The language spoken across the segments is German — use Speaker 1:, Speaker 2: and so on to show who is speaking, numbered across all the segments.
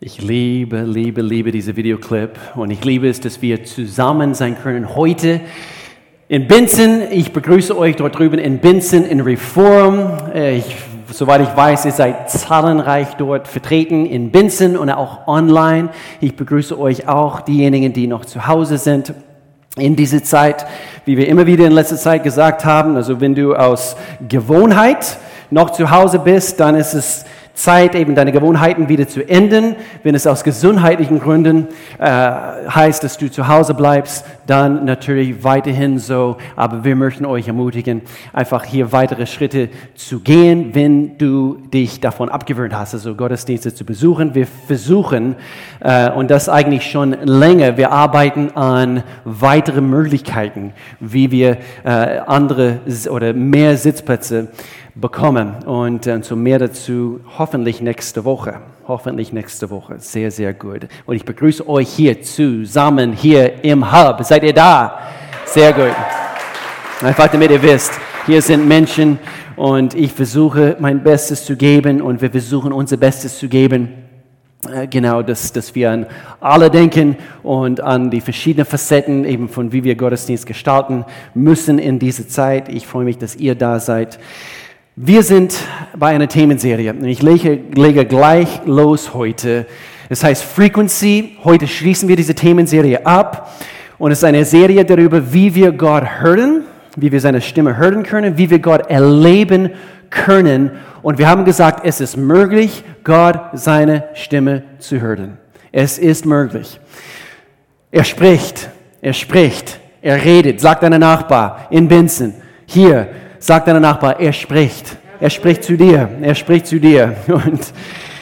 Speaker 1: Ich liebe, liebe, liebe diese Videoclip und ich liebe es, dass wir zusammen sein können heute in Binzen. Ich begrüße euch dort drüben in Binzen in Reform. Äh, ich, soweit ich weiß, ihr seid zahlenreich dort vertreten in Binzen und auch online. Ich begrüße euch auch, diejenigen, die noch zu Hause sind in diese Zeit, wie wir immer wieder in letzter Zeit gesagt haben. Also wenn du aus Gewohnheit noch zu Hause bist, dann ist es Zeit, eben deine Gewohnheiten wieder zu ändern. Wenn es aus gesundheitlichen Gründen äh, heißt, dass du zu Hause bleibst, dann natürlich weiterhin so. Aber wir möchten euch ermutigen, einfach hier weitere Schritte zu gehen, wenn du dich davon abgewöhnt hast, also Gottesdienste zu besuchen. Wir versuchen, äh, und das eigentlich schon länger, wir arbeiten an weiteren Möglichkeiten, wie wir äh, andere oder mehr Sitzplätze bekommen. Und äh, so mehr dazu hoffentlich nächste Woche. Hoffentlich nächste Woche. Sehr, sehr gut. Und ich begrüße euch hier zusammen, hier im Hub. Seid ihr da? Sehr gut. Einfach damit ihr wisst, hier sind Menschen und ich versuche mein Bestes zu geben und wir versuchen unser Bestes zu geben. Äh, genau, dass, dass wir an alle denken und an die verschiedenen Facetten, eben von wie wir Gottesdienst gestalten müssen in dieser Zeit. Ich freue mich, dass ihr da seid. Wir sind bei einer Themenserie und ich lege, lege gleich los heute. Es heißt Frequency. Heute schließen wir diese Themenserie ab und es ist eine Serie darüber, wie wir Gott hören, wie wir seine Stimme hören können, wie wir Gott erleben können. Und wir haben gesagt, es ist möglich, Gott seine Stimme zu hören. Es ist möglich. Er spricht, er spricht, er redet, sagt deiner Nachbar in Binzen, hier, Sag deinem Nachbar, er spricht. Er spricht zu dir. Er spricht zu dir. Und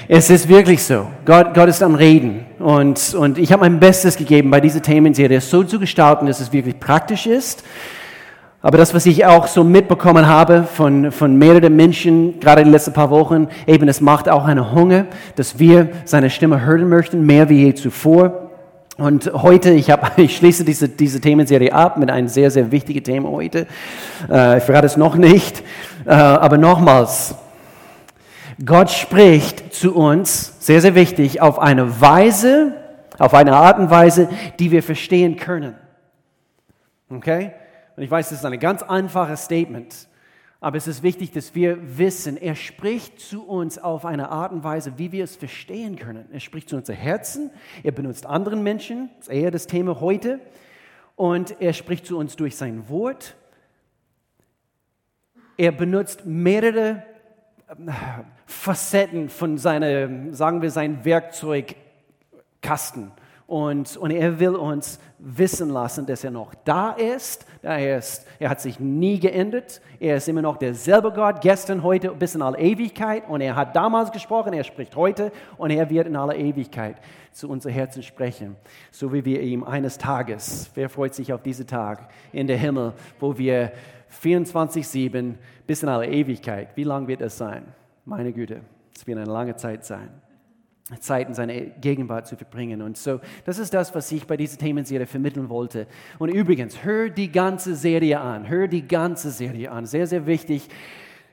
Speaker 1: es ist wirklich so. Gott, Gott ist am Reden. Und, und ich habe mein Bestes gegeben, bei dieser Themenserie so zu gestalten, dass es wirklich praktisch ist. Aber das, was ich auch so mitbekommen habe von, von mehreren Menschen, gerade in den letzten paar Wochen, eben, es macht auch einen Hunger, dass wir seine Stimme hören möchten, mehr wie je zuvor. Und heute, ich, hab, ich schließe diese, diese Themenserie ab mit einem sehr, sehr wichtigen Thema heute. Äh, ich verrate es noch nicht, äh, aber nochmals. Gott spricht zu uns, sehr, sehr wichtig, auf eine Weise, auf eine Art und Weise, die wir verstehen können. Okay? Und ich weiß, das ist ein ganz einfaches Statement. Aber es ist wichtig, dass wir wissen, er spricht zu uns auf eine Art und Weise, wie wir es verstehen können. Er spricht zu unser Herzen, er benutzt anderen Menschen, das ist eher das Thema heute, und er spricht zu uns durch sein Wort. Er benutzt mehrere äh, Facetten von seinem, sagen wir, sein Werkzeugkasten. Und, und er will uns wissen lassen, dass er noch da ist. Er, ist. er hat sich nie geändert. Er ist immer noch derselbe Gott, gestern, heute, bis in alle Ewigkeit. Und er hat damals gesprochen, er spricht heute und er wird in aller Ewigkeit zu unser Herzen sprechen. So wie wir ihm eines Tages, wer freut sich auf diesen Tag in der Himmel, wo wir 24-7 bis in alle Ewigkeit, wie lang wird es sein? Meine Güte, es wird eine lange Zeit sein. Zeit in seiner Gegenwart zu verbringen. Und so, das ist das, was ich bei dieser Themenserie vermitteln wollte. Und übrigens, hör die ganze Serie an, hör die ganze Serie an. Sehr, sehr wichtig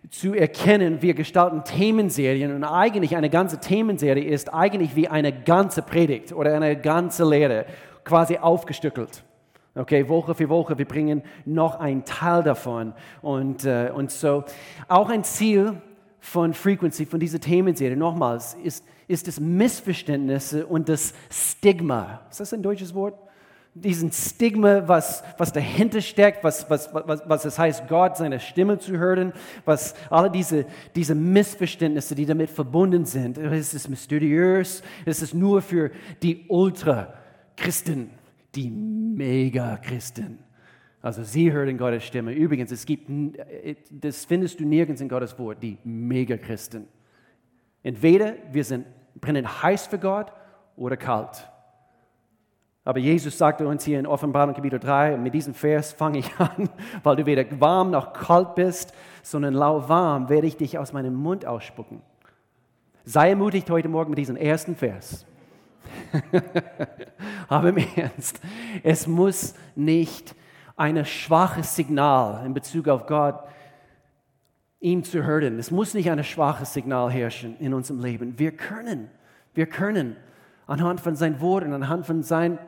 Speaker 1: zu erkennen, wir gestalten Themenserien und eigentlich eine ganze Themenserie ist eigentlich wie eine ganze Predigt oder eine ganze Lehre, quasi aufgestückelt. Okay, Woche für Woche, wir bringen noch einen Teil davon. Und, äh, und so, auch ein Ziel von Frequency, von dieser Themenserie, nochmals, ist, ist das Missverständnisse und das Stigma. Ist das ein deutsches Wort? Diesen Stigma, was, was dahinter steckt, was, was, was, was es heißt, Gott seine Stimme zu hören, was alle diese, diese Missverständnisse, die damit verbunden sind. Es ist mysteriös, es ist nur für die Ultra-Christen, die Mega-Christen. Also sie hören Gottes Stimme. Übrigens, es gibt, äh, das findest du nirgends in Gottes Wort, die Megachristen. Entweder wir sind, brennen heiß für Gott oder kalt. Aber Jesus sagte uns hier in Offenbarung Kapitel 3, mit diesem Vers fange ich an, weil du weder warm noch kalt bist, sondern lauwarm werde ich dich aus meinem Mund ausspucken. Sei ermutigt heute Morgen mit diesem ersten Vers. Aber im Ernst, es muss nicht ein schwaches Signal in Bezug auf Gott, ihn zu hören. Es muss nicht ein schwaches Signal herrschen in unserem Leben. Wir können, wir können anhand von seinem Wort und anhand von seinem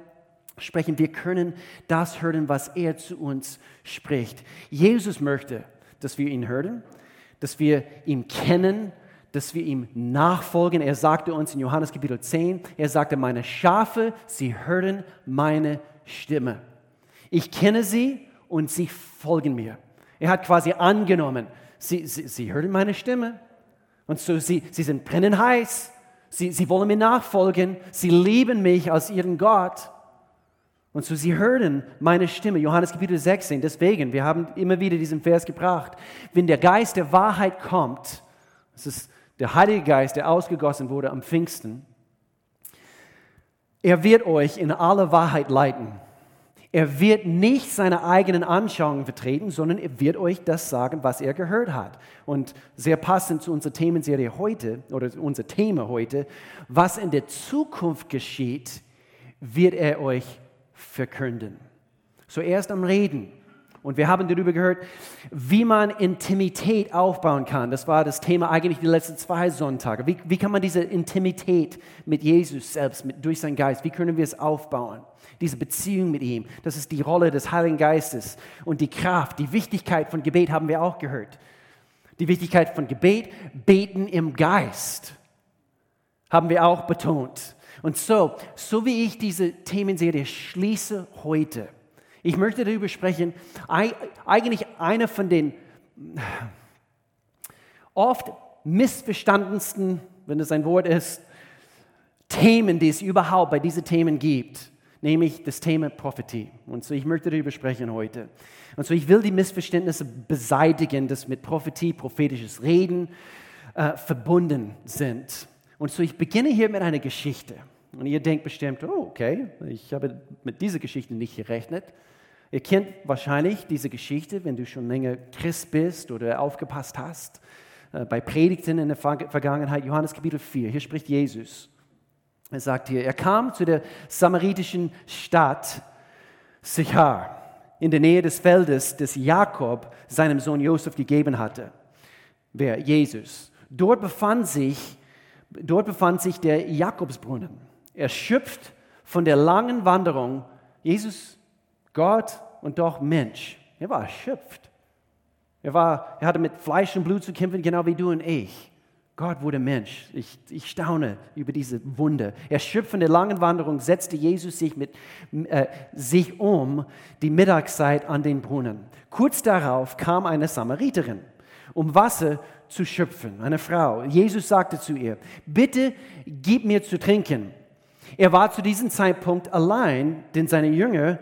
Speaker 1: Sprechen. Wir können das hören, was er zu uns spricht. Jesus möchte, dass wir ihn hören, dass wir ihn kennen, dass wir ihm nachfolgen. Er sagte uns in Johannes Kapitel 10, er sagte, meine Schafe, sie hören meine Stimme. Ich kenne sie und sie folgen mir. Er hat quasi angenommen, sie, sie, sie hören meine Stimme und so sie, sie sind brennend heiß. Sie, sie wollen mir nachfolgen. Sie lieben mich als ihren Gott. Und so sie hören meine Stimme. Johannes Kapitel 16. Deswegen, wir haben immer wieder diesen Vers gebracht. Wenn der Geist der Wahrheit kommt, das ist der Heilige Geist, der ausgegossen wurde am Pfingsten, er wird euch in alle Wahrheit leiten. Er wird nicht seine eigenen Anschauungen vertreten, sondern er wird euch das sagen, was er gehört hat. Und sehr passend zu unserer Themenserie heute, oder unser Thema heute, was in der Zukunft geschieht, wird er euch verkünden. Zuerst am Reden, und wir haben darüber gehört, wie man Intimität aufbauen kann. Das war das Thema eigentlich die letzten zwei Sonntage. Wie, wie kann man diese Intimität mit Jesus selbst, mit, durch seinen Geist, wie können wir es aufbauen? Diese Beziehung mit ihm. Das ist die Rolle des Heiligen Geistes. Und die Kraft, die Wichtigkeit von Gebet haben wir auch gehört. Die Wichtigkeit von Gebet, beten im Geist, haben wir auch betont. Und so, so wie ich diese Themenserie schließe heute, ich möchte darüber sprechen, eigentlich eine von den oft missverstandensten, wenn es ein Wort ist, Themen, die es überhaupt bei diesen Themen gibt, nämlich das Thema Prophetie. Und so ich möchte darüber sprechen heute. Und so ich will die Missverständnisse beseitigen, dass mit Prophetie, prophetisches Reden äh, verbunden sind. Und so ich beginne hier mit einer Geschichte. Und ihr denkt bestimmt, oh, okay, ich habe mit dieser Geschichte nicht gerechnet. Ihr kennt wahrscheinlich diese Geschichte, wenn du schon länger Christ bist oder aufgepasst hast, äh, bei Predigten in der Vergangenheit, Johannes Kapitel 4. Hier spricht Jesus. Er sagt hier, er kam zu der samaritischen Stadt Sichar, in der Nähe des Feldes, das Jakob seinem Sohn Josef gegeben hatte. Wer? Jesus. Dort befand sich, dort befand sich der Jakobsbrunnen. Er schöpft von der langen Wanderung. Jesus Gott und doch Mensch. Er war erschöpft. Er, war, er hatte mit Fleisch und Blut zu kämpfen, genau wie du und ich. Gott wurde Mensch. Ich, ich staune über diese Wunder. Erschöpft von der langen Wanderung setzte Jesus sich, mit, äh, sich um die Mittagszeit an den Brunnen. Kurz darauf kam eine Samariterin, um Wasser zu schöpfen, eine Frau. Jesus sagte zu ihr, bitte gib mir zu trinken. Er war zu diesem Zeitpunkt allein, denn seine Jünger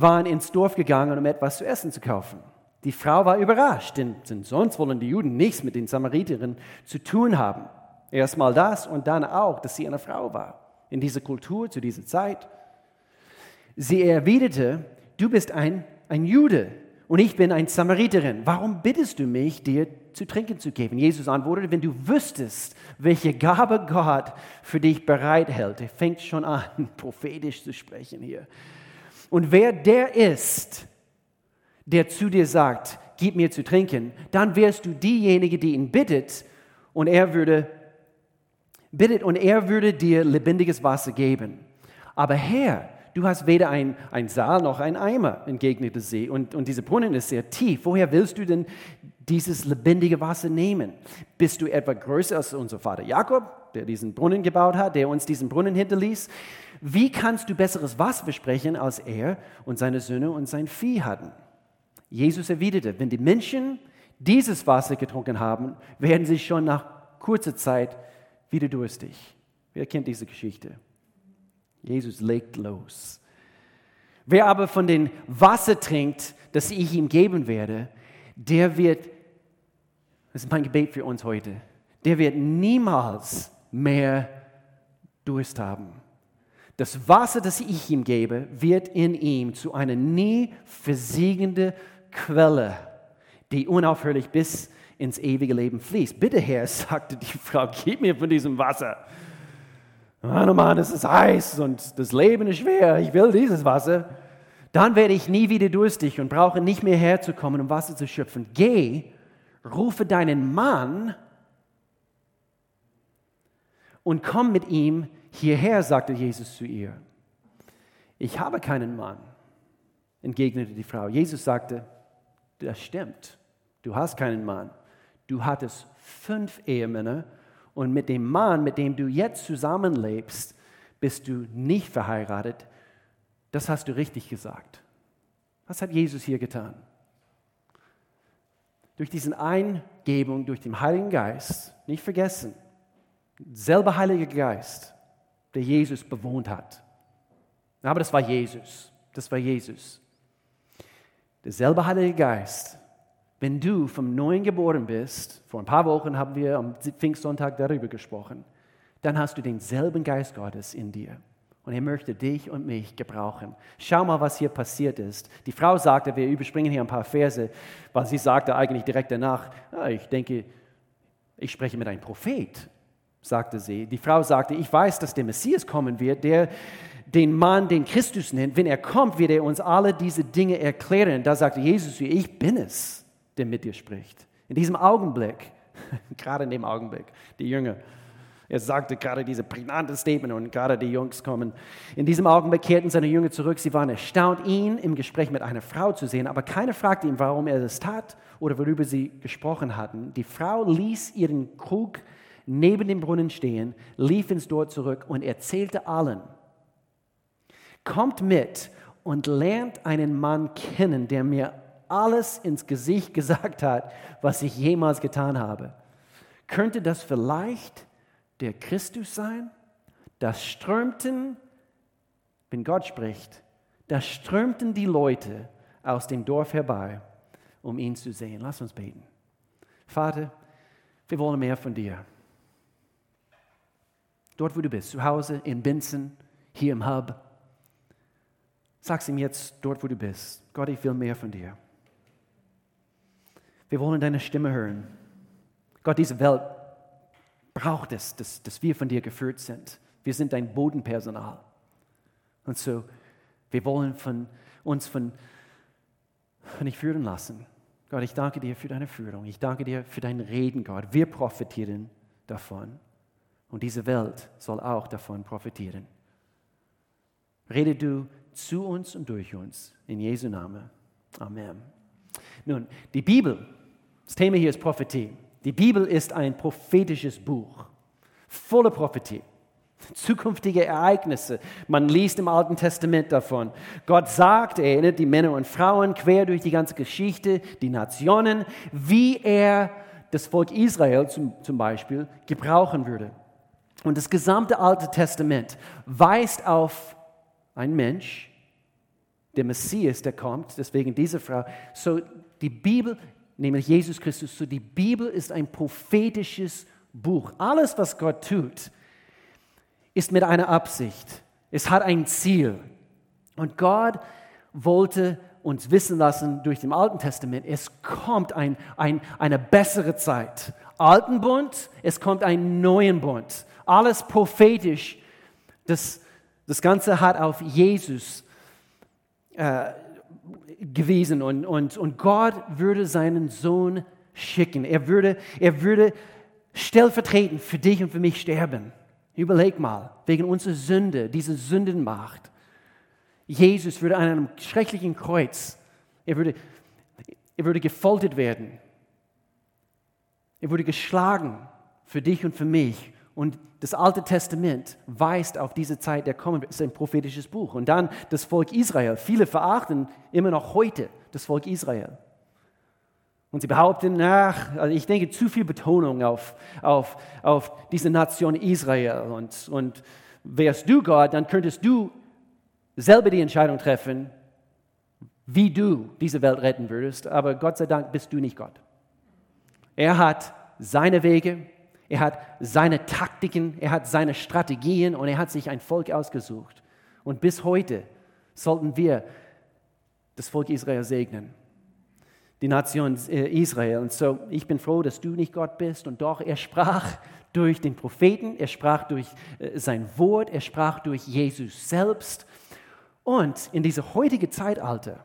Speaker 1: waren ins Dorf gegangen, um etwas zu essen zu kaufen. Die Frau war überrascht, denn, sonst wollen die Juden nichts mit den Samariterinnen zu tun haben. Erstmal das und dann auch, dass sie eine Frau war. In dieser Kultur, zu dieser Zeit. Sie erwiderte, du bist ein, ein Jude und ich bin ein Samariterin. Warum bittest du mich, dir zu trinken zu geben? Jesus antwortete, wenn du wüsstest, welche Gabe Gott für dich bereithält. Er fängt schon an, prophetisch zu sprechen hier. Und wer der ist, der zu dir sagt, gib mir zu trinken, dann wärst du diejenige, die ihn bittet und er würde bittet und er würde dir lebendiges Wasser geben. Aber Herr, du hast weder ein, ein Saal noch ein Eimer, entgegnete sie. Und, und dieser Brunnen ist sehr tief. Woher willst du denn dieses lebendige Wasser nehmen? Bist du etwa größer als unser Vater Jakob, der diesen Brunnen gebaut hat, der uns diesen Brunnen hinterließ? Wie kannst du besseres Wasser besprechen, als er und seine Söhne und sein Vieh hatten? Jesus erwiderte, wenn die Menschen dieses Wasser getrunken haben, werden sie schon nach kurzer Zeit wieder durstig. Wer kennt diese Geschichte? Jesus legt los. Wer aber von dem Wasser trinkt, das ich ihm geben werde, der wird, das ist mein Gebet für uns heute, der wird niemals mehr Durst haben. Das Wasser, das ich ihm gebe, wird in ihm zu einer nie versiegende Quelle, die unaufhörlich bis ins ewige Leben fließt. Bitte, Herr, sagte die Frau, gib mir von diesem Wasser. Mann, oh Mann, es ist heiß und das Leben ist schwer. Ich will dieses Wasser. Dann werde ich nie wieder durstig und brauche nicht mehr herzukommen, um Wasser zu schöpfen. Geh, rufe deinen Mann und komm mit ihm hierher, sagte Jesus zu ihr. Ich habe keinen Mann, entgegnete die Frau. Jesus sagte, das stimmt, du hast keinen Mann. Du hattest fünf Ehemänner und mit dem Mann, mit dem du jetzt zusammenlebst, bist du nicht verheiratet. Das hast du richtig gesagt. Was hat Jesus hier getan? Durch diese Eingebung, durch den Heiligen Geist, nicht vergessen, selber Heiliger Geist, der Jesus bewohnt hat. Aber das war Jesus. Das war Jesus. Derselbe Heilige Geist. Wenn du vom Neuen geboren bist, vor ein paar Wochen haben wir am Pfingstsonntag darüber gesprochen, dann hast du denselben Geist Gottes in dir. Und er möchte dich und mich gebrauchen. Schau mal, was hier passiert ist. Die Frau sagte, wir überspringen hier ein paar Verse, weil sie sagte eigentlich direkt danach, ah, ich denke, ich spreche mit einem Prophet, sagte sie. Die Frau sagte, ich weiß, dass der Messias kommen wird, der den Mann, den Christus nennt. Wenn er kommt, wird er uns alle diese Dinge erklären. Da sagte Jesus, ich bin es, der mit dir spricht. In diesem Augenblick, gerade in dem Augenblick, die Jünger, er sagte gerade diese prägnante Statement und gerade die Jungs kommen. In diesem Augenblick kehrten seine Jünger zurück. Sie waren erstaunt, ihn im Gespräch mit einer Frau zu sehen, aber keiner fragte ihn, warum er das tat oder worüber sie gesprochen hatten. Die Frau ließ ihren Krug neben dem Brunnen stehen, lief ins Dorf zurück und erzählte allen, kommt mit und lernt einen Mann kennen, der mir alles ins Gesicht gesagt hat, was ich jemals getan habe. Könnte das vielleicht der Christus sein? Das strömten, wenn Gott spricht, da strömten die Leute aus dem Dorf herbei, um ihn zu sehen. Lass uns beten. Vater, wir wollen mehr von dir. Dort, wo du bist, zu Hause, in Binzen, hier im Hub. Sag's ihm jetzt, dort, wo du bist. Gott, ich will mehr von dir. Wir wollen deine Stimme hören. Gott, diese Welt braucht es, dass, dass wir von dir geführt sind. Wir sind dein Bodenpersonal. Und so, wir wollen von, uns von, von dich führen lassen. Gott, ich danke dir für deine Führung. Ich danke dir für dein Reden, Gott. Wir profitieren davon. Und diese Welt soll auch davon profitieren. Rede du zu uns und durch uns. In Jesu Namen. Amen. Nun, die Bibel, das Thema hier ist Prophetie. Die Bibel ist ein prophetisches Buch, voller Prophetie. Zukünftige Ereignisse. Man liest im Alten Testament davon. Gott sagt, er erinnert die Männer und Frauen quer durch die ganze Geschichte, die Nationen, wie er das Volk Israel zum, zum Beispiel gebrauchen würde. Und das gesamte Alte Testament weist auf einen Mensch, der Messias, der kommt, deswegen diese Frau. So, die Bibel nämlich Jesus Christus. So die Bibel ist ein prophetisches Buch. Alles, was Gott tut, ist mit einer Absicht. Es hat ein Ziel. Und Gott wollte uns wissen lassen durch dem Alten Testament, es kommt ein, ein, eine bessere Zeit. Alten Bund, es kommt ein neuen Bund. Alles prophetisch. Das, das Ganze hat auf Jesus äh, gewesen und, und, und Gott würde seinen Sohn schicken. Er würde, er würde stellvertretend für dich und für mich sterben. Überleg mal, wegen unserer Sünde, diese Sündenmacht. Jesus würde an einem schrecklichen Kreuz, er würde, er würde gefoltert werden. Er wurde geschlagen für dich und für mich. Und das Alte Testament weist auf diese Zeit der kommen wird. Es ist ein prophetisches Buch. Und dann das Volk Israel. Viele verachten immer noch heute das Volk Israel. Und sie behaupten, ach, also ich denke, zu viel Betonung auf, auf, auf diese Nation Israel. Und, und wärst du Gott, dann könntest du selber die Entscheidung treffen, wie du diese Welt retten würdest. Aber Gott sei Dank bist du nicht Gott. Er hat seine Wege, er hat seine Taktiken, er hat seine Strategien und er hat sich ein Volk ausgesucht. Und bis heute sollten wir das Volk Israel segnen, die Nation äh, Israel. Und so, ich bin froh, dass du nicht Gott bist. Und doch, er sprach durch den Propheten, er sprach durch äh, sein Wort, er sprach durch Jesus selbst. Und in diesem heutigen Zeitalter,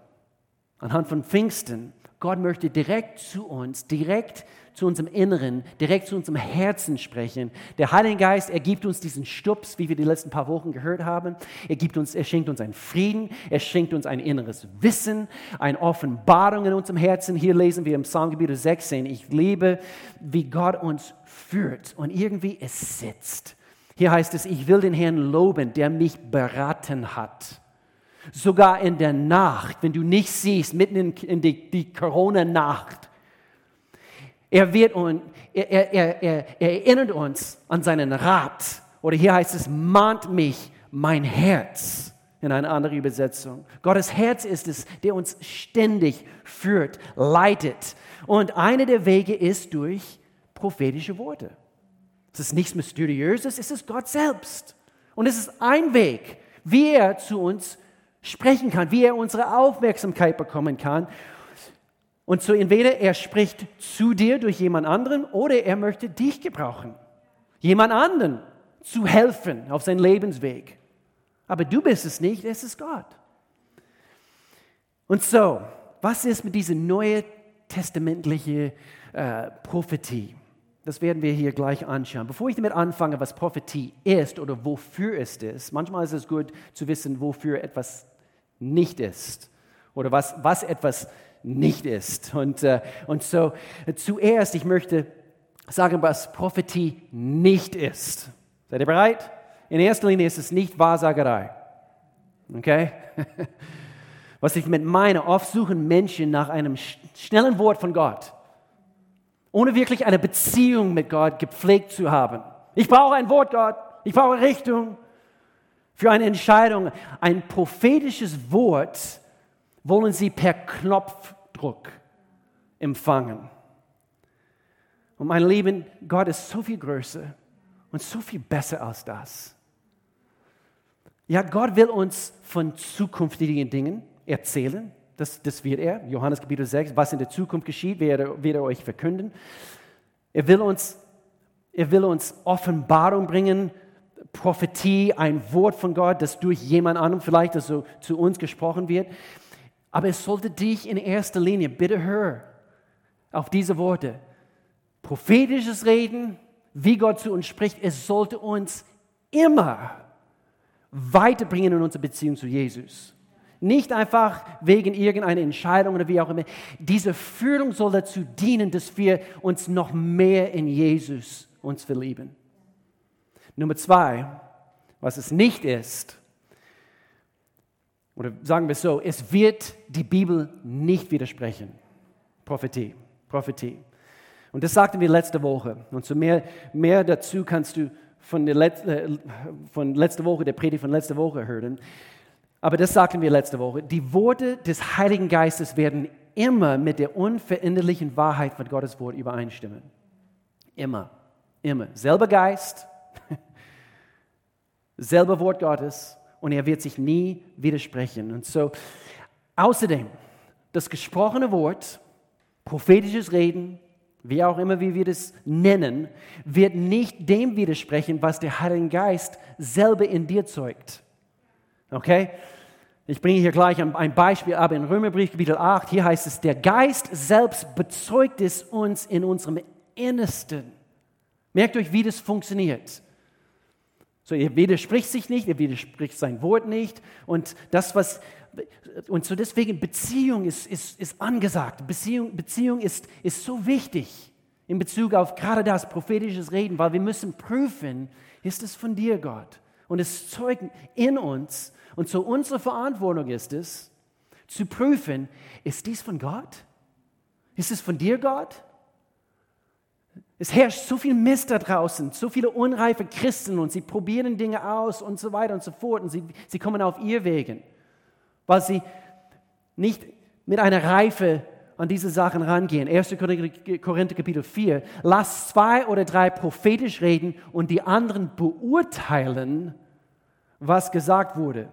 Speaker 1: anhand von Pfingsten, Gott möchte direkt zu uns, direkt zu unserem Inneren, direkt zu unserem Herzen sprechen. Der Heilige Geist, er gibt uns diesen Stups, wie wir die letzten paar Wochen gehört haben. Er, gibt uns, er schenkt uns einen Frieden, er schenkt uns ein inneres Wissen, eine Offenbarung in unserem Herzen. Hier lesen wir im Psalmgebiet 16, ich liebe, wie Gott uns führt und irgendwie es sitzt. Hier heißt es, ich will den Herrn loben, der mich beraten hat. Sogar in der Nacht, wenn du nicht siehst, mitten in, die, die Corona-Nacht, er, wird und, er, er, er, er erinnert uns an seinen Rat. Oder hier heißt es, mahnt mich mein Herz in einer anderen Übersetzung. Gottes Herz ist es, der uns ständig führt, leitet. Und einer der Wege ist durch prophetische Worte. Es ist nichts Mysteriöses, es ist Gott selbst. Und es ist ein Weg, wie er zu uns sprechen kann, wie er unsere Aufmerksamkeit bekommen kann. Und so entweder er spricht zu dir durch jemand anderen oder er möchte dich gebrauchen, jemand anderen zu helfen auf seinem Lebensweg. Aber du bist es nicht, es ist Gott. Und so, was ist mit dieser neuen testamentlichen äh, Prophetie? Das werden wir hier gleich anschauen. Bevor ich damit anfange, was Prophetie ist oder wofür es ist, manchmal ist es gut zu wissen, wofür etwas nicht ist oder was, was etwas nicht ist. Und, äh, und so zuerst, ich möchte sagen, was Prophetie nicht ist. Seid ihr bereit? In erster Linie ist es nicht Wahrsagerei. Okay? Was ich mit meine, oft suchen Menschen nach einem schnellen Wort von Gott, ohne wirklich eine Beziehung mit Gott gepflegt zu haben. Ich brauche ein Wort, Gott. Ich brauche Richtung für eine Entscheidung. Ein prophetisches Wort wollen sie per Knopfdruck empfangen. Und mein Lieben, Gott ist so viel größer und so viel besser als das. Ja, Gott will uns von zukünftigen Dingen erzählen. Das, das wird er. Johannes Kapitel 6, was in der Zukunft geschieht, wird er, wird er euch verkünden. Er will, uns, er will uns Offenbarung bringen, Prophetie, ein Wort von Gott, das durch jemand anderen vielleicht so zu uns gesprochen wird. Aber es sollte dich in erster Linie, bitte hör auf diese Worte. Prophetisches Reden, wie Gott zu uns spricht, es sollte uns immer weiterbringen in unserer Beziehung zu Jesus. Nicht einfach wegen irgendeiner Entscheidung oder wie auch immer. Diese Führung soll dazu dienen, dass wir uns noch mehr in Jesus uns verlieben. Nummer zwei, was es nicht ist, oder sagen wir es so, es wird die Bibel nicht widersprechen. Prophetie, Prophetie. Und das sagten wir letzte Woche. Und so mehr, mehr dazu kannst du von, der Let äh, von letzter Woche, der Predigt von letzter Woche hören. Aber das sagten wir letzte Woche. Die Worte des Heiligen Geistes werden immer mit der unveränderlichen Wahrheit von Gottes Wort übereinstimmen. Immer, immer. Selber Geist, selber Wort Gottes und er wird sich nie widersprechen. Und so, außerdem, das gesprochene Wort, prophetisches Reden, wie auch immer wie wir das nennen, wird nicht dem widersprechen, was der Heilige Geist selber in dir zeugt. Okay? Ich bringe hier gleich ein Beispiel, aber in Römerbrief Kapitel 8, hier heißt es, der Geist selbst bezeugt es uns in unserem Innersten. Merkt euch, wie das funktioniert. So, er widerspricht sich nicht, er widerspricht sein Wort nicht. Und das, was, und so deswegen Beziehung ist, ist, ist angesagt. Beziehung, Beziehung ist, ist so wichtig in Bezug auf gerade das prophetische Reden, weil wir müssen prüfen, ist es von dir, Gott? Und es zeugt in uns. Und so unsere Verantwortung ist es, zu prüfen, ist dies von Gott? Ist es von dir, Gott? Es herrscht so viel Mist da draußen, so viele unreife Christen und sie probieren Dinge aus und so weiter und so fort und sie, sie kommen auf ihr Wegen, weil sie nicht mit einer Reife an diese Sachen rangehen. 1. Korinther Kapitel 4. Lass zwei oder drei prophetisch reden und die anderen beurteilen, was gesagt wurde.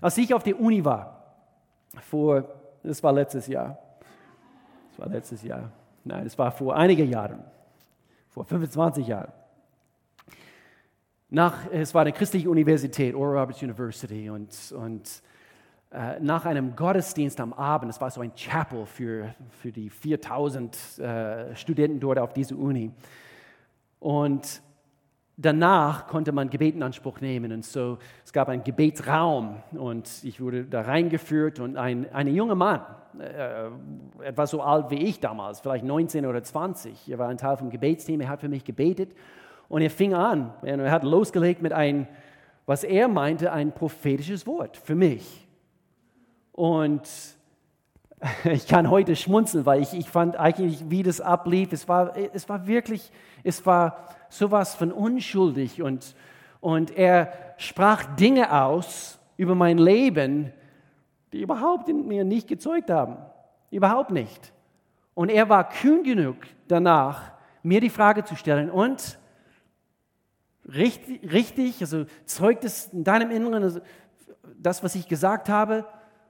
Speaker 1: Als ich auf der Uni war, vor, das war letztes Jahr, das war letztes Jahr, nein, das war vor einigen Jahren, vor 25 Jahren. Nach, es war eine christliche Universität, Oral Roberts University, und, und äh, nach einem Gottesdienst am Abend, es war so ein Chapel für, für die 4000 äh, Studenten dort auf dieser Uni. Und danach konnte man Gebet in Anspruch nehmen. Und so, es gab einen Gebetsraum und ich wurde da reingeführt und ein, ein junger Mann, äh, etwa so alt wie ich damals, vielleicht 19 oder 20, er war ein Teil vom Gebetsteam, er hat für mich gebetet und er fing an, er hat losgelegt mit einem, was er meinte, ein prophetisches Wort für mich. Und ich kann heute schmunzeln, weil ich, ich fand eigentlich, wie das ablief, es war, es war wirklich, es war sowas von unschuldig und, und er sprach Dinge aus über mein Leben, die überhaupt in mir nicht gezeugt haben. Überhaupt nicht. Und er war kühn genug danach, mir die Frage zu stellen, und richtig, richtig also zeugt es in deinem Inneren, also das, was ich gesagt habe,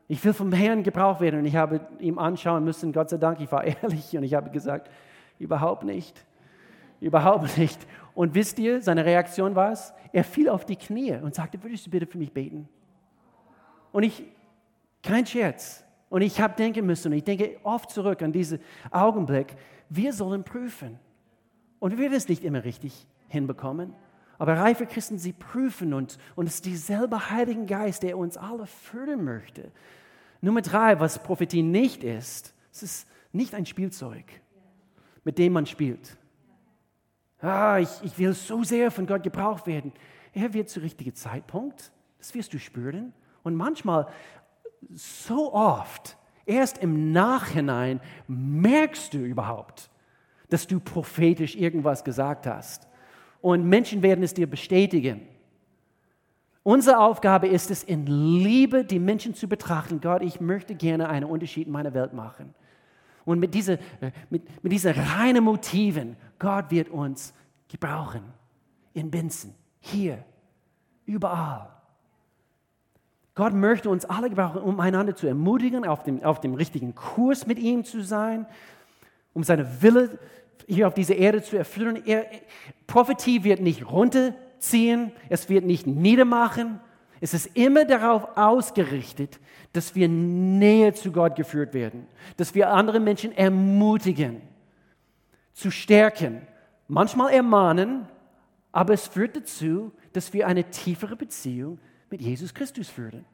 Speaker 1: ich will vom Herrn gebraucht werden. Und ich habe ihm anschauen müssen, Gott sei Dank, ich war ehrlich und ich habe gesagt, überhaupt nicht. Überhaupt nicht. Und wisst ihr, seine Reaktion war es? Er fiel auf die Knie und sagte, würdest du bitte für mich beten? Und ich, kein Scherz. Und ich habe denken müssen, und ich denke oft zurück an diesen Augenblick, wir sollen prüfen. Und wir werden es nicht immer richtig hinbekommen. Aber reife Christen, sie prüfen und, und es ist dieselbe Heilige Geist, der uns alle fördern möchte. Nummer drei, was Prophetie nicht ist, es ist nicht ein Spielzeug, mit dem man spielt. Ah, ich, ich will so sehr von Gott gebraucht werden. Er wird zu richtigen Zeitpunkt, das wirst du spüren. Und manchmal, so oft, erst im Nachhinein merkst du überhaupt, dass du prophetisch irgendwas gesagt hast. Und Menschen werden es dir bestätigen. Unsere Aufgabe ist es, in Liebe die Menschen zu betrachten. Gott, ich möchte gerne einen Unterschied in meiner Welt machen. Und mit diesen mit, mit diese reinen Motiven, Gott wird uns gebrauchen. In Binzen, hier, überall. Gott möchte uns alle gebrauchen, um einander zu ermutigen, auf dem, auf dem richtigen Kurs mit ihm zu sein, um seine Wille hier auf dieser Erde zu erfüllen. Er, Prophetie wird nicht runterziehen, es wird nicht niedermachen. Es ist immer darauf ausgerichtet, dass wir näher zu Gott geführt werden, dass wir andere Menschen ermutigen, zu stärken, manchmal ermahnen, aber es führt dazu, dass wir eine tiefere Beziehung mit Jesus Christus führen.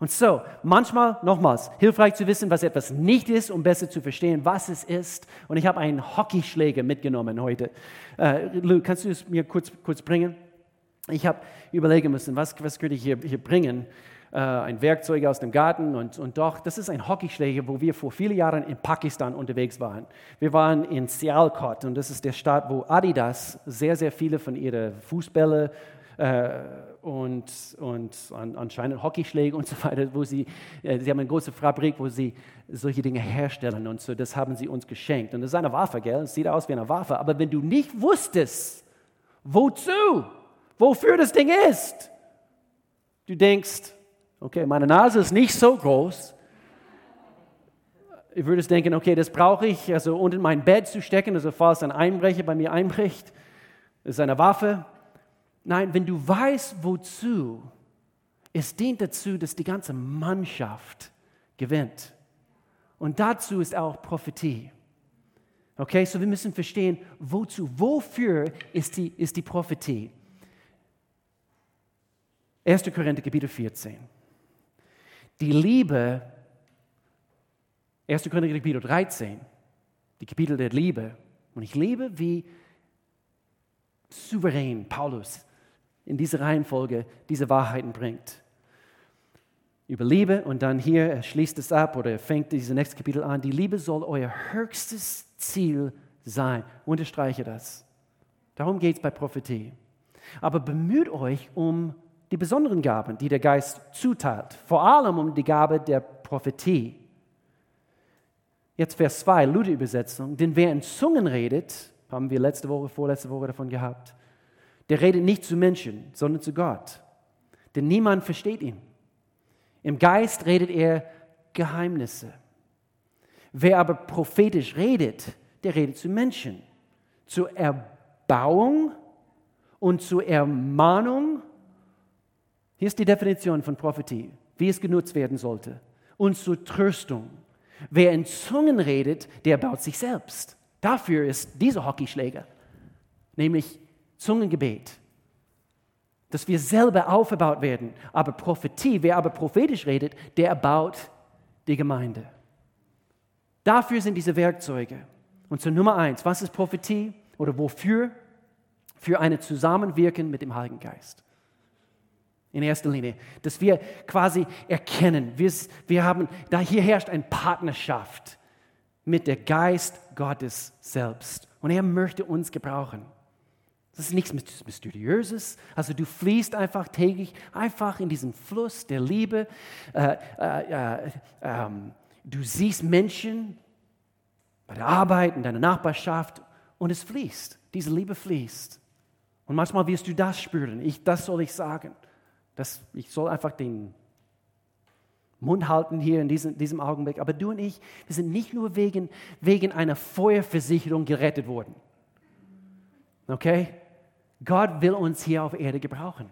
Speaker 1: Und so, manchmal, nochmals, hilfreich zu wissen, was etwas nicht ist, um besser zu verstehen, was es ist. Und ich habe einen Hockeyschläger mitgenommen heute. Äh, Lou, kannst du es mir kurz, kurz bringen? Ich habe überlegen müssen, was, was könnte ich hier, hier bringen? Äh, ein Werkzeug aus dem Garten und, und doch, das ist ein Hockeyschläger, wo wir vor vielen Jahren in Pakistan unterwegs waren. Wir waren in Sialkot und das ist der Stadt, wo Adidas sehr, sehr viele von ihren Fußbälle äh, und, und an, anscheinend Hockeyschläge und so weiter, wo sie, äh, sie haben eine große Fabrik, wo sie solche Dinge herstellen und so, das haben sie uns geschenkt. Und das ist eine Waffe, gell? Es sieht aus wie eine Waffe, aber wenn du nicht wusstest, wozu, wofür das Ding ist, du denkst, okay, meine Nase ist nicht so groß, ich würde denken, okay, das brauche ich, also unter mein Bett zu stecken, also falls ein Einbrecher bei mir einbricht, ist eine Waffe, Nein, wenn du weißt, wozu, es dient dazu, dass die ganze Mannschaft gewinnt. Und dazu ist auch Prophetie. Okay, so wir müssen verstehen, wozu, wofür ist die, ist die Prophetie. 1. Korinther Kapitel 14. Die Liebe, 1. Korinther Kapitel 13, die Kapitel der Liebe. Und ich liebe, wie souverän Paulus in dieser Reihenfolge diese Wahrheiten bringt. Über Liebe und dann hier, er schließt es ab oder er fängt dieses nächste Kapitel an. Die Liebe soll euer höchstes Ziel sein. Unterstreiche das. Darum geht es bei Prophetie. Aber bemüht euch um die besonderen Gaben, die der Geist zuteilt. Vor allem um die Gabe der Prophetie. Jetzt Vers 2, Luther-Übersetzung. Denn wer in Zungen redet, haben wir letzte Woche, vorletzte Woche davon gehabt, der redet nicht zu Menschen, sondern zu Gott. Denn niemand versteht ihn. Im Geist redet er Geheimnisse. Wer aber prophetisch redet, der redet zu Menschen. Zur Erbauung und zur Ermahnung. Hier ist die Definition von Prophetie. wie es genutzt werden sollte. Und zur Tröstung. Wer in Zungen redet, der baut sich selbst. Dafür ist dieser Hockeyschläger, nämlich Zungengebet, dass wir selber aufgebaut werden. Aber Prophetie, wer aber prophetisch redet, der erbaut die Gemeinde. Dafür sind diese Werkzeuge. Und zur Nummer eins, was ist Prophetie oder wofür? Für eine Zusammenwirken mit dem Heiligen Geist. In erster Linie, dass wir quasi erkennen, wir, wir haben, da hier herrscht eine Partnerschaft mit der Geist Gottes selbst. Und er möchte uns gebrauchen. Das ist nichts Mysteriöses. Also du fließt einfach täglich einfach in diesen Fluss der Liebe. Äh, äh, äh, ähm, du siehst Menschen bei der Arbeit, in deiner Nachbarschaft und es fließt. Diese Liebe fließt. Und manchmal wirst du das spüren. Ich, das soll ich sagen. Das, ich soll einfach den Mund halten hier in diesem, diesem Augenblick. Aber du und ich, wir sind nicht nur wegen, wegen einer Feuerversicherung gerettet worden. Okay? Gott will uns hier auf Erde gebrauchen.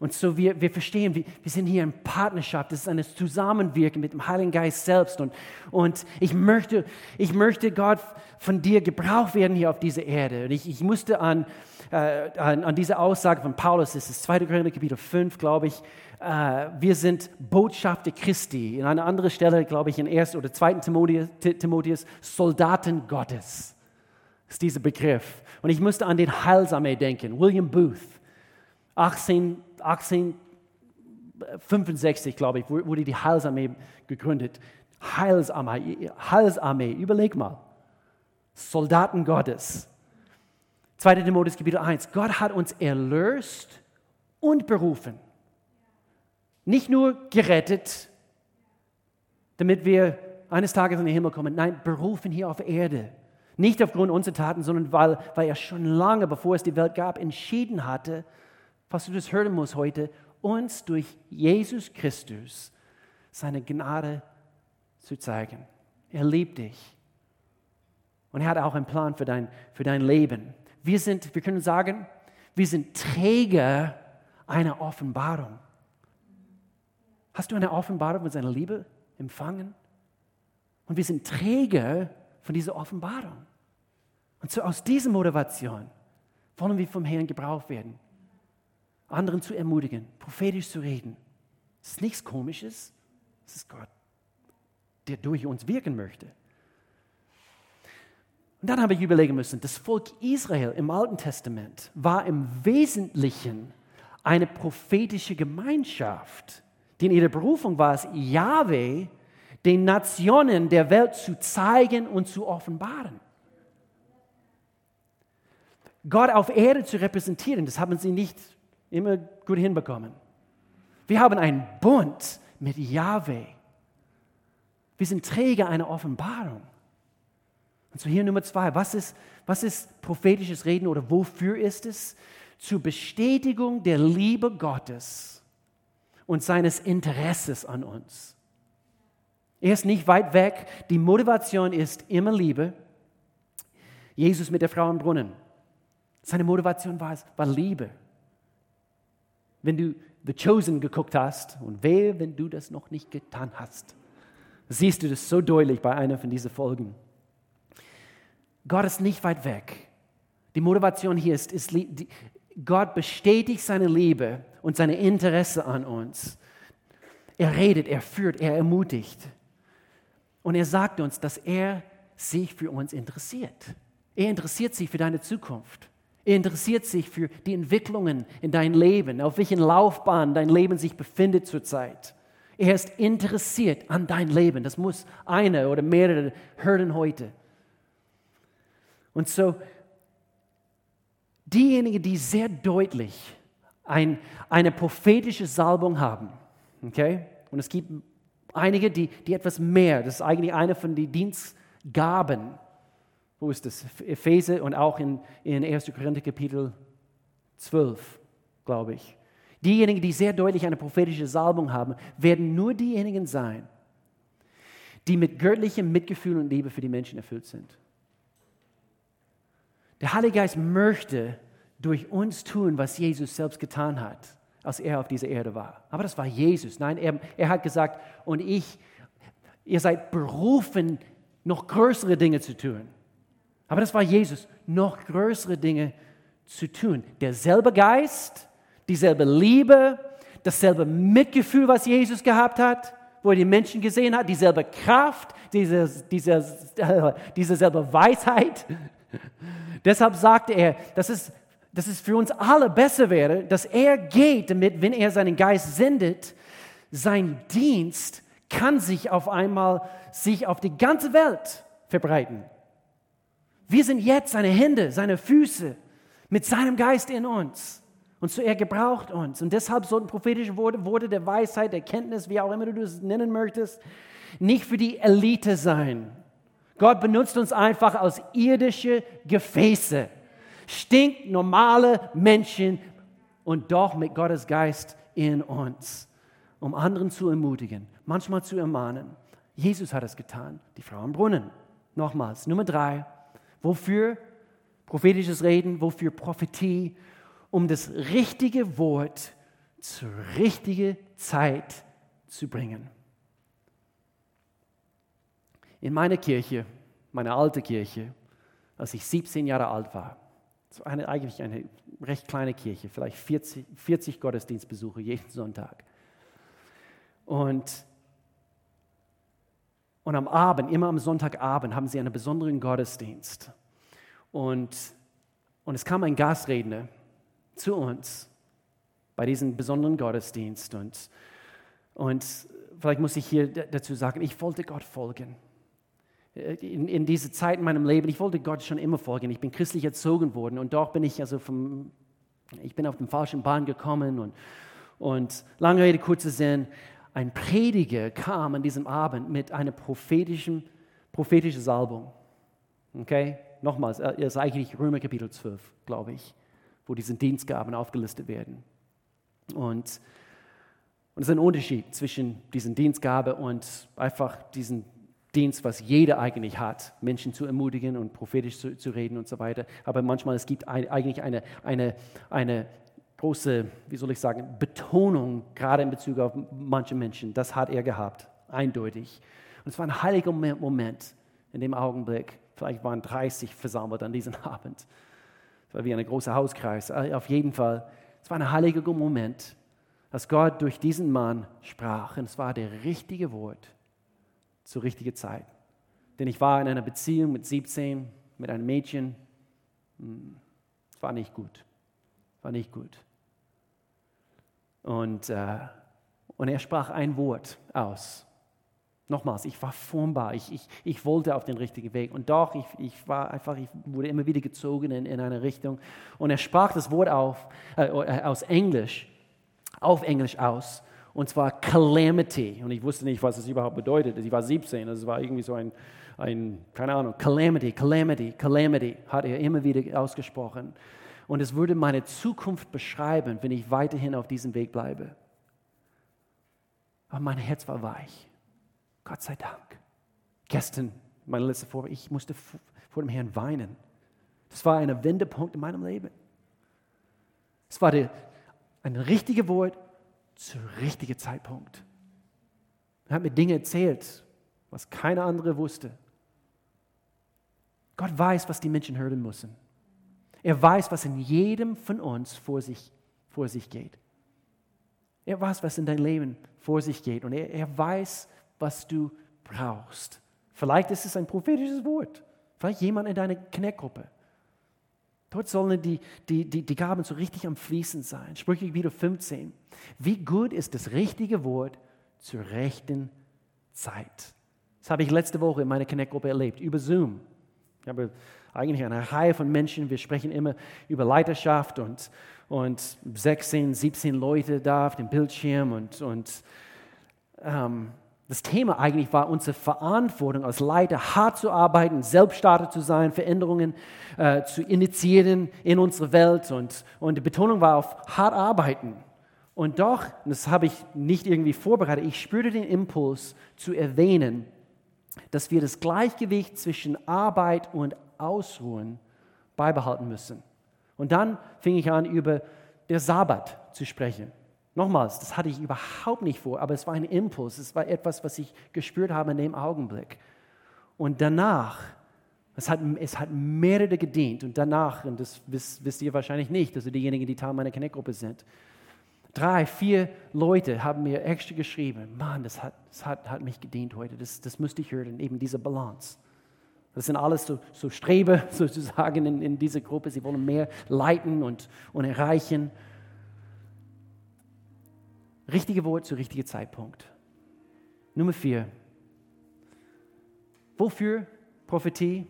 Speaker 1: Und so wir, wir verstehen, wir, wir sind hier in Partnerschaft, das ist ein Zusammenwirken mit dem Heiligen Geist selbst. Und, und ich, möchte, ich möchte Gott von dir gebraucht werden hier auf dieser Erde. Und ich, ich musste an, äh, an, an diese Aussage von Paulus, das ist 2. Korinther Kapitel 5, glaube ich, äh, wir sind Botschafter Christi. In einer anderen Stelle, glaube ich, in 1. oder 2. Timotheus, Timotheus Soldaten Gottes. Ist dieser Begriff. Und ich musste an den Heilsarmee denken, William Booth. 18, 1865, glaube ich, wurde die Heilsarmee gegründet. Heilsarmee, Heilsarmee, überleg mal. Soldaten Gottes. 2. Timotheus Kapitel 1. Gott hat uns erlöst und berufen. Nicht nur gerettet, damit wir eines Tages in den Himmel kommen. Nein, berufen hier auf Erde. Nicht aufgrund unserer Taten, sondern weil, weil er schon lange, bevor es die Welt gab, entschieden hatte, was du das hören musst heute, uns durch Jesus Christus seine Gnade zu zeigen. Er liebt dich. Und er hat auch einen Plan für dein, für dein Leben. Wir sind, wir können sagen, wir sind Träger einer Offenbarung. Hast du eine Offenbarung von seiner Liebe empfangen? Und wir sind Träger von dieser Offenbarung. Und so aus dieser Motivation wollen wir vom Herrn gebraucht werden anderen zu ermutigen, prophetisch zu reden. Das ist nichts Komisches. Das ist Gott, der durch uns wirken möchte. Und dann habe ich überlegen müssen, das Volk Israel im Alten Testament war im Wesentlichen eine prophetische Gemeinschaft. Denn ihre Berufung war es, Yahweh den Nationen der Welt zu zeigen und zu offenbaren. Gott auf Erde zu repräsentieren, das haben sie nicht immer gut hinbekommen. Wir haben einen Bund mit Yahweh. Wir sind Träger einer Offenbarung. Und so hier Nummer zwei, was ist, was ist prophetisches Reden oder wofür ist es? Zur Bestätigung der Liebe Gottes und seines Interesses an uns. Er ist nicht weit weg. Die Motivation ist immer Liebe. Jesus mit der Frau im Brunnen. Seine Motivation war, war Liebe. Wenn du The Chosen geguckt hast und wehe, wenn du das noch nicht getan hast, siehst du das so deutlich bei einer von diesen Folgen. Gott ist nicht weit weg. Die Motivation hier ist, ist Gott bestätigt seine Liebe und seine Interesse an uns. Er redet, er führt, er ermutigt. Und er sagt uns, dass er sich für uns interessiert. Er interessiert sich für deine Zukunft. Er interessiert sich für die Entwicklungen in dein Leben, auf welchen Laufbahn dein Leben sich befindet zurzeit. Er ist interessiert an dein Leben. Das muss eine oder mehrere hören heute. Und so, diejenigen, die sehr deutlich ein, eine prophetische Salbung haben, okay? Und es gibt einige, die, die etwas mehr, das ist eigentlich eine von den Dienstgaben, wo ist das? Epheser und auch in, in 1. Korinther Kapitel 12, glaube ich. Diejenigen, die sehr deutlich eine prophetische Salbung haben, werden nur diejenigen sein, die mit göttlichem Mitgefühl und Liebe für die Menschen erfüllt sind. Der Heilige Geist möchte durch uns tun, was Jesus selbst getan hat. als er auf dieser Erde war. Aber das war Jesus. Nein, er, er hat gesagt, und ich, ihr seid berufen, noch größere Dinge zu tun. Aber das war Jesus, noch größere Dinge zu tun. Derselbe Geist, dieselbe Liebe, dasselbe Mitgefühl, was Jesus gehabt hat, wo er die Menschen gesehen hat, dieselbe Kraft, diese, diese, äh, dieselbe Weisheit. Deshalb sagte er, dass es, dass es für uns alle besser wäre, dass er geht, damit, wenn er seinen Geist sendet, sein Dienst kann sich auf einmal sich auf die ganze Welt verbreiten. Wir sind jetzt seine Hände, seine Füße mit seinem Geist in uns. Und so er gebraucht uns. Und deshalb sollten prophetische Worte, Worte der Weisheit, der Kenntnis, wie auch immer du es nennen möchtest, nicht für die Elite sein. Gott benutzt uns einfach als irdische Gefäße. Stinknormale Menschen und doch mit Gottes Geist in uns, um anderen zu ermutigen, manchmal zu ermahnen. Jesus hat es getan, die Frau am Brunnen. Nochmals, Nummer drei, wofür prophetisches Reden, wofür Prophetie, um das richtige Wort zur richtigen Zeit zu bringen. In meiner Kirche, meiner alten Kirche, als ich 17 Jahre alt war, war eine, eigentlich eine recht kleine Kirche, vielleicht 40, 40 Gottesdienstbesuche jeden Sonntag. Und, und am Abend, immer am Sonntagabend, haben sie einen besonderen Gottesdienst. Und, und es kam ein Gastredner zu uns bei diesem besonderen Gottesdienst. Und, und vielleicht muss ich hier dazu sagen, ich wollte Gott folgen. In, in diese Zeit in meinem Leben, ich wollte Gott schon immer folgen. Ich bin christlich erzogen worden und doch bin ich also vom, ich bin auf den falschen Bahn gekommen und, und lange Rede, kurzer Sinn, ein Prediger kam an diesem Abend mit einer prophetischen, prophetischen Salbung. Okay? Nochmals, es ist eigentlich Römer Kapitel 12, glaube ich wo diese Dienstgaben aufgelistet werden. Und, und es ist ein Unterschied zwischen diesen Dienstgabe und einfach diesen Dienst, was jeder eigentlich hat, Menschen zu ermutigen und prophetisch zu, zu reden und so weiter. Aber manchmal es gibt ein, eigentlich eine, eine, eine große, wie soll ich sagen, Betonung, gerade in Bezug auf manche Menschen. Das hat er gehabt, eindeutig. Und es war ein heiliger Moment in dem Augenblick. Vielleicht waren 30 versammelt an diesem Abend. Es war wie ein großer Hauskreis. Äh, auf jeden Fall, es war ein heiliger Moment, als Gott durch diesen Mann sprach. Und es war der richtige Wort zur richtigen Zeit. Denn ich war in einer Beziehung mit 17, mit einem Mädchen. Hm, es war nicht gut. War nicht gut. Und, äh, und er sprach ein Wort aus. Nochmals, ich war formbar, ich, ich, ich wollte auf den richtigen Weg. Und doch, ich, ich war einfach, ich wurde immer wieder gezogen in, in eine Richtung. Und er sprach das Wort auf, äh, äh, aus Englisch, auf Englisch aus. Und zwar Calamity. Und ich wusste nicht, was es überhaupt bedeutet. Ich war 17, also es war irgendwie so ein, ein, keine Ahnung, Calamity, Calamity, Calamity, hat er immer wieder ausgesprochen. Und es würde meine Zukunft beschreiben, wenn ich weiterhin auf diesem Weg bleibe. Aber mein Herz war weich. Gott sei Dank. Gestern, meine letzte Vorbereitung, ich musste vor dem Herrn weinen. Das war ein Wendepunkt in meinem Leben. Es war der, ein richtiges Wort zum richtigen Zeitpunkt. Er hat mir Dinge erzählt, was keiner andere wusste. Gott weiß, was die Menschen hören müssen. Er weiß, was in jedem von uns vor sich, vor sich geht. Er weiß, was in deinem Leben vor sich geht. Und er, er weiß, was du brauchst. Vielleicht ist es ein prophetisches Wort. Vielleicht jemand in deiner Kneckgruppe. Dort sollen die, die, die, die Gaben so richtig am Fließen sein. Sprüche wieder 15. Wie gut ist das richtige Wort zur rechten Zeit? Das habe ich letzte Woche in meiner Connect-Gruppe erlebt, über Zoom. Ich habe eigentlich eine Reihe von Menschen, wir sprechen immer über Leiterschaft und, und 16, 17 Leute da auf dem Bildschirm und, und ähm, das Thema eigentlich war unsere Verantwortung als Leiter, hart zu arbeiten, Selbststarter zu sein, Veränderungen äh, zu initiieren in unserer Welt. Und, und die Betonung war auf hart arbeiten. Und doch, das habe ich nicht irgendwie vorbereitet, ich spürte den Impuls zu erwähnen, dass wir das Gleichgewicht zwischen Arbeit und Ausruhen beibehalten müssen. Und dann fing ich an, über den Sabbat zu sprechen. Nochmals, das hatte ich überhaupt nicht vor, aber es war ein Impuls, es war etwas, was ich gespürt habe in dem Augenblick. Und danach, es hat, es hat mehrere gedient und danach, und das wisst, wisst ihr wahrscheinlich nicht, also diejenigen, die Teil meiner Connect-Gruppe sind, drei, vier Leute haben mir extra geschrieben, Mann, das hat, das hat, hat mich gedient heute, das, das müsste ich hören, eben diese Balance. Das sind alles so, so Strebe sozusagen in, in dieser Gruppe, sie wollen mehr leiten und, und erreichen. Richtige Wort zu richtigen Zeitpunkt. Nummer vier. Wofür Prophetie?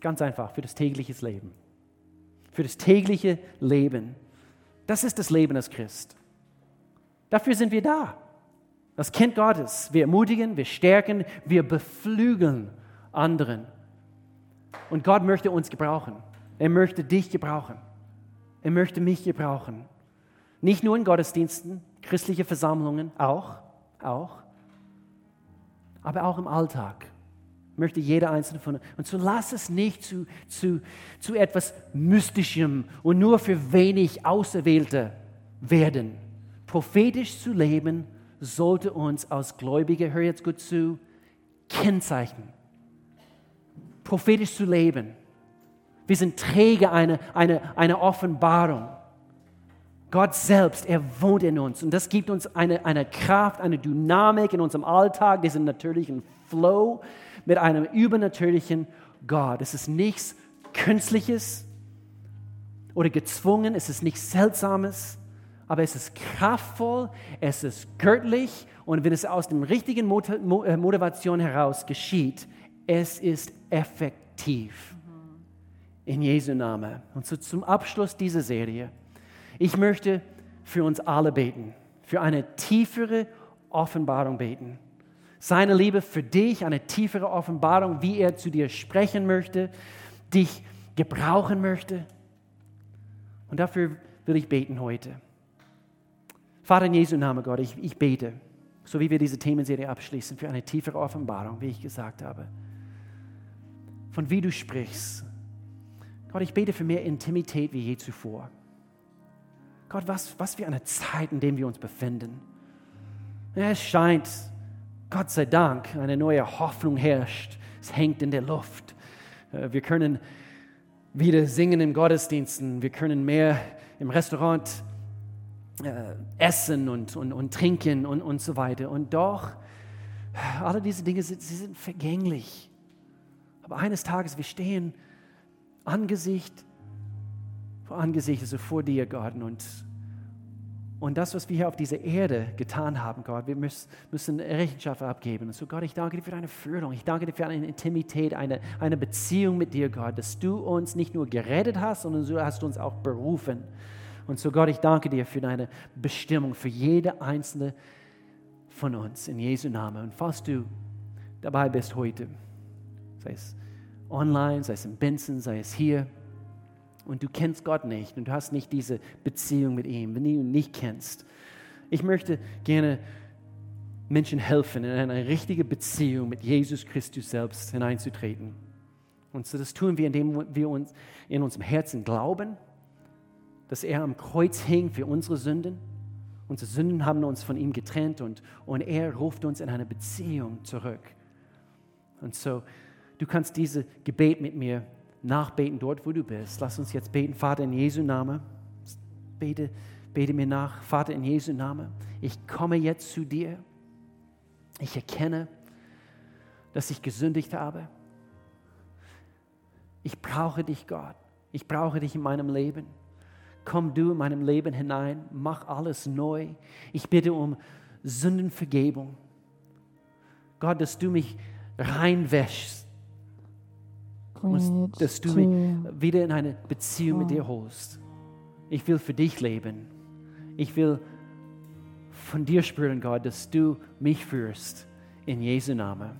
Speaker 1: Ganz einfach, für das tägliche Leben. Für das tägliche Leben. Das ist das Leben als Christ. Dafür sind wir da. Das Kind Gottes. Wir ermutigen, wir stärken, wir beflügeln anderen. Und Gott möchte uns gebrauchen. Er möchte dich gebrauchen. Er möchte mich gebrauchen. Nicht nur in Gottesdiensten, christliche Versammlungen auch, auch, aber auch im Alltag möchte jeder einzelne von uns. Und so lass es nicht zu, zu, zu etwas Mystischem und nur für wenig Auserwählte werden. Prophetisch zu leben sollte uns als Gläubige, hör jetzt gut zu, kennzeichnen. Prophetisch zu leben. Wir sind Träger einer eine, eine Offenbarung. Gott selbst, er wohnt in uns und das gibt uns eine, eine Kraft, eine Dynamik in unserem Alltag, diesen natürlichen Flow mit einem übernatürlichen Gott. Es ist nichts Künstliches oder gezwungen, es ist nichts Seltsames, aber es ist kraftvoll, es ist göttlich und wenn es aus dem richtigen äh, Motivation heraus geschieht, es ist effektiv. In Jesu Namen. Und so zum Abschluss dieser Serie ich möchte für uns alle beten, für eine tiefere Offenbarung beten. Seine Liebe für dich, eine tiefere Offenbarung, wie er zu dir sprechen möchte, dich gebrauchen möchte. Und dafür will ich beten heute. Vater in Jesu Namen, Gott, ich, ich bete, so wie wir diese Themenserie abschließen, für eine tiefere Offenbarung, wie ich gesagt habe, von wie du sprichst. Gott, ich bete für mehr Intimität wie je zuvor. Gott, was, was für eine Zeit, in der wir uns befinden. Es scheint, Gott sei Dank, eine neue Hoffnung herrscht. Es hängt in der Luft. Äh, wir können wieder singen in Gottesdiensten. Wir können mehr im Restaurant äh, essen und, und, und trinken und, und so weiter. Und doch, alle diese Dinge sind, sie sind vergänglich. Aber eines Tages, wir stehen Angesicht Angesicht, also vor dir, Gott. Und, und das, was wir hier auf dieser Erde getan haben, Gott, wir müssen, müssen Rechenschaft abgeben. Und so, Gott, ich danke dir für deine Führung. Ich danke dir für eine Intimität, eine, eine Beziehung mit dir, Gott, dass du uns nicht nur gerettet hast, sondern du hast uns auch berufen. Und so, Gott, ich danke dir für deine Bestimmung, für jede einzelne von uns, in Jesu Namen. Und falls du dabei bist heute, sei es online, sei es in Benson, sei es hier, und du kennst Gott nicht und du hast nicht diese Beziehung mit ihm, wenn du ihn nicht kennst. Ich möchte gerne Menschen helfen, in eine richtige Beziehung mit Jesus Christus selbst hineinzutreten. Und so das tun wir, indem wir uns in unserem Herzen glauben, dass er am Kreuz hing für unsere Sünden. Unsere Sünden haben uns von ihm getrennt und, und er ruft uns in eine Beziehung zurück. Und so, du kannst dieses Gebet mit mir nachbeten dort, wo du bist. Lass uns jetzt beten, Vater in Jesu Namen. Bete, bete mir nach, Vater in Jesu Namen. Ich komme jetzt zu dir. Ich erkenne, dass ich gesündigt habe. Ich brauche dich, Gott. Ich brauche dich in meinem Leben. Komm du in meinem Leben hinein, mach alles neu. Ich bitte um Sündenvergebung. Gott, dass du mich reinwäschst und dass du mich wieder in eine Beziehung mit dir holst. Ich will für dich leben. Ich will von dir spüren, Gott, dass du mich führst. In Jesu Namen.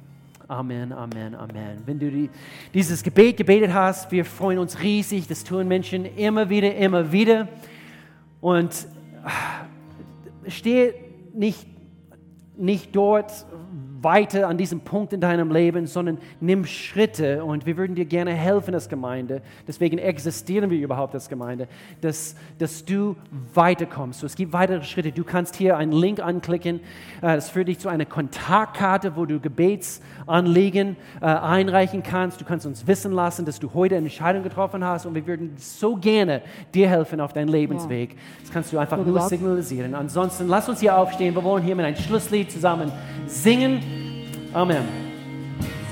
Speaker 1: Amen, Amen, Amen. Wenn du die, dieses Gebet gebetet hast, wir freuen uns riesig. Das tun Menschen immer wieder, immer wieder. Und stehe nicht, nicht dort, weiter an diesem Punkt in deinem Leben, sondern nimm Schritte und wir würden dir gerne helfen als Gemeinde. Deswegen existieren wir überhaupt als Gemeinde, dass, dass du weiterkommst. Es gibt weitere Schritte. Du kannst hier einen Link anklicken. Äh, das führt dich zu einer Kontaktkarte, wo du Gebetsanliegen äh, einreichen kannst. Du kannst uns wissen lassen, dass du heute eine Entscheidung getroffen hast und wir würden so gerne dir helfen auf deinem Lebensweg. Das kannst du einfach nur signalisieren. Ansonsten lass uns hier aufstehen. Wir wollen hier mit einem Schlusslied zusammen singen. Amen.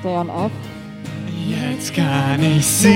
Speaker 2: Stay on up.
Speaker 3: Jetzt kann ich sehen,